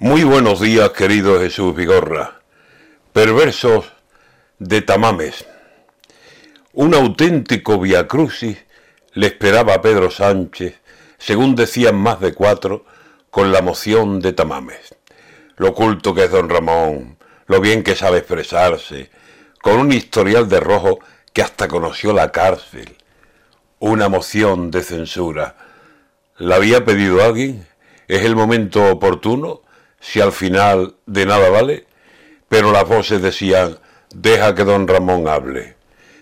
Muy buenos días, querido Jesús Vigorra. Perversos de Tamames. Un auténtico viacrucis le esperaba a Pedro Sánchez, según decían más de cuatro, con la moción de Tamames. Lo oculto que es don Ramón, lo bien que sabe expresarse, con un historial de rojo que hasta conoció la cárcel. Una moción de censura. ¿La había pedido alguien? ¿Es el momento oportuno? Si al final de nada vale. Pero las voces decían, deja que don Ramón hable.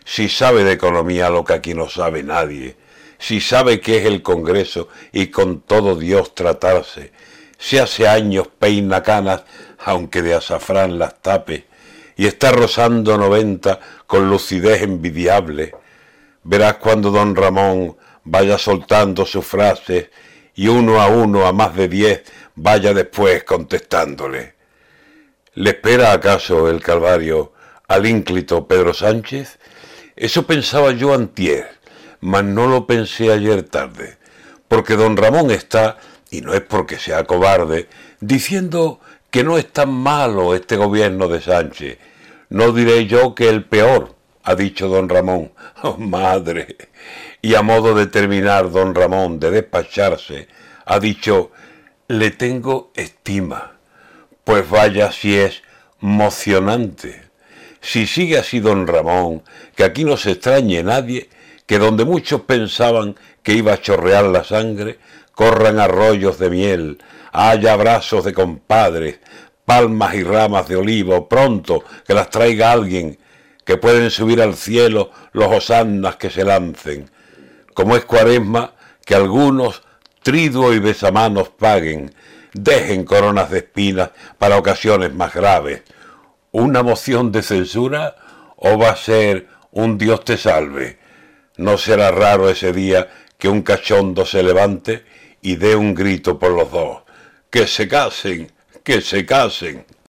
Si sabe de economía lo que aquí no sabe nadie. Si sabe qué es el Congreso y con todo Dios tratarse. Si hace años peina canas, aunque de azafrán las tape. Y está rozando noventa con lucidez envidiable. Verás cuando don Ramón vaya soltando sus frases y uno a uno a más de diez vaya después contestándole. ¿Le espera acaso el Calvario al ínclito Pedro Sánchez? Eso pensaba yo antier, mas no lo pensé ayer tarde, porque don Ramón está, y no es porque sea cobarde, diciendo que no es tan malo este gobierno de Sánchez. No diré yo que el peor, ha dicho don Ramón. Oh, madre. Y a modo de terminar, don Ramón, de despacharse, ha dicho, le tengo estima. Pues vaya si es mocionante. Si sigue así don Ramón, que aquí no se extrañe nadie, que donde muchos pensaban que iba a chorrear la sangre, corran arroyos de miel, haya abrazos de compadres, palmas y ramas de olivo, pronto que las traiga alguien, que pueden subir al cielo los hosannas que se lancen. Como es cuaresma, que algunos triduo y besamanos paguen, dejen coronas de espinas para ocasiones más graves. ¿Una moción de censura o va a ser un Dios te salve? No será raro ese día que un cachondo se levante y dé un grito por los dos. Que se casen, que se casen.